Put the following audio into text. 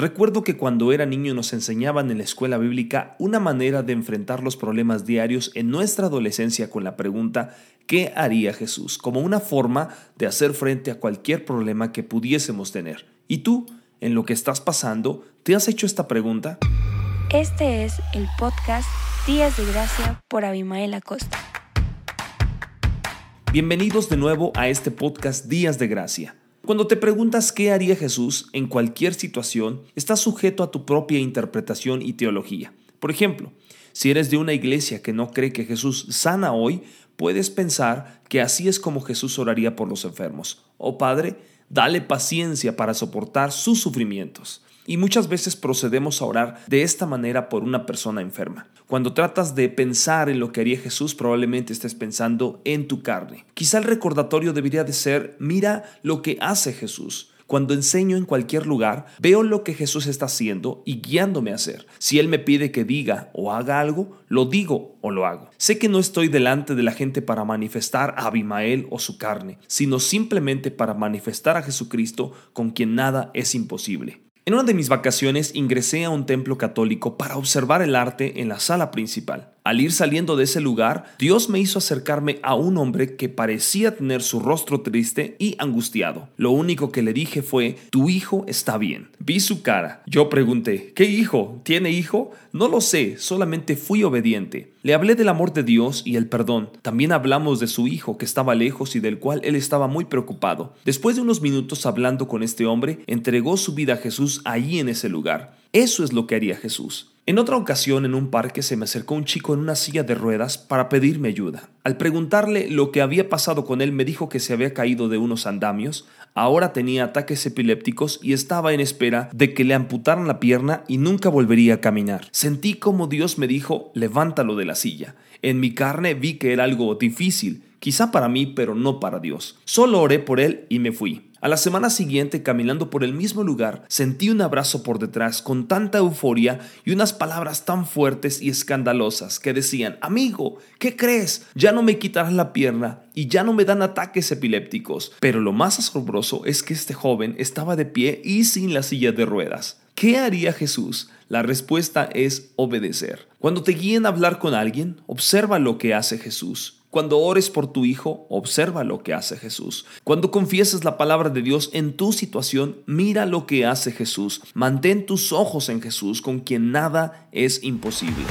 Recuerdo que cuando era niño nos enseñaban en la escuela bíblica una manera de enfrentar los problemas diarios en nuestra adolescencia con la pregunta ¿qué haría Jesús? como una forma de hacer frente a cualquier problema que pudiésemos tener. ¿Y tú, en lo que estás pasando, te has hecho esta pregunta? Este es el podcast Días de Gracia por Abimael Acosta. Bienvenidos de nuevo a este podcast Días de Gracia. Cuando te preguntas qué haría Jesús en cualquier situación, estás sujeto a tu propia interpretación y teología. Por ejemplo, si eres de una iglesia que no cree que Jesús sana hoy, puedes pensar que así es como Jesús oraría por los enfermos. Oh Padre, dale paciencia para soportar sus sufrimientos y muchas veces procedemos a orar de esta manera por una persona enferma. Cuando tratas de pensar en lo que haría Jesús, probablemente estés pensando en tu carne. Quizá el recordatorio debería de ser, mira lo que hace Jesús. Cuando enseño en cualquier lugar, veo lo que Jesús está haciendo y guiándome a hacer. Si Él me pide que diga o haga algo, lo digo o lo hago. Sé que no estoy delante de la gente para manifestar a Abimael o su carne, sino simplemente para manifestar a Jesucristo con quien nada es imposible. En una de mis vacaciones ingresé a un templo católico para observar el arte en la sala principal. Al ir saliendo de ese lugar, Dios me hizo acercarme a un hombre que parecía tener su rostro triste y angustiado. Lo único que le dije fue, tu hijo está bien. Vi su cara. Yo pregunté, ¿qué hijo? ¿Tiene hijo? No lo sé, solamente fui obediente. Le hablé del amor de Dios y el perdón. También hablamos de su hijo que estaba lejos y del cual él estaba muy preocupado. Después de unos minutos hablando con este hombre, entregó su vida a Jesús allí en ese lugar. Eso es lo que haría Jesús. En otra ocasión en un parque se me acercó un chico en una silla de ruedas para pedirme ayuda. Al preguntarle lo que había pasado con él me dijo que se había caído de unos andamios, ahora tenía ataques epilépticos y estaba en espera de que le amputaran la pierna y nunca volvería a caminar. Sentí como Dios me dijo, levántalo de la silla. En mi carne vi que era algo difícil, quizá para mí, pero no para Dios. Solo oré por él y me fui. A la semana siguiente, caminando por el mismo lugar, sentí un abrazo por detrás con tanta euforia y unas palabras tan fuertes y escandalosas que decían, amigo, ¿qué crees? Ya no me quitarás la pierna y ya no me dan ataques epilépticos. Pero lo más asombroso es que este joven estaba de pie y sin la silla de ruedas. ¿Qué haría Jesús? La respuesta es obedecer. Cuando te guíen a hablar con alguien, observa lo que hace Jesús. Cuando ores por tu hijo, observa lo que hace Jesús. Cuando confieses la palabra de Dios en tu situación, mira lo que hace Jesús. Mantén tus ojos en Jesús, con quien nada es imposible.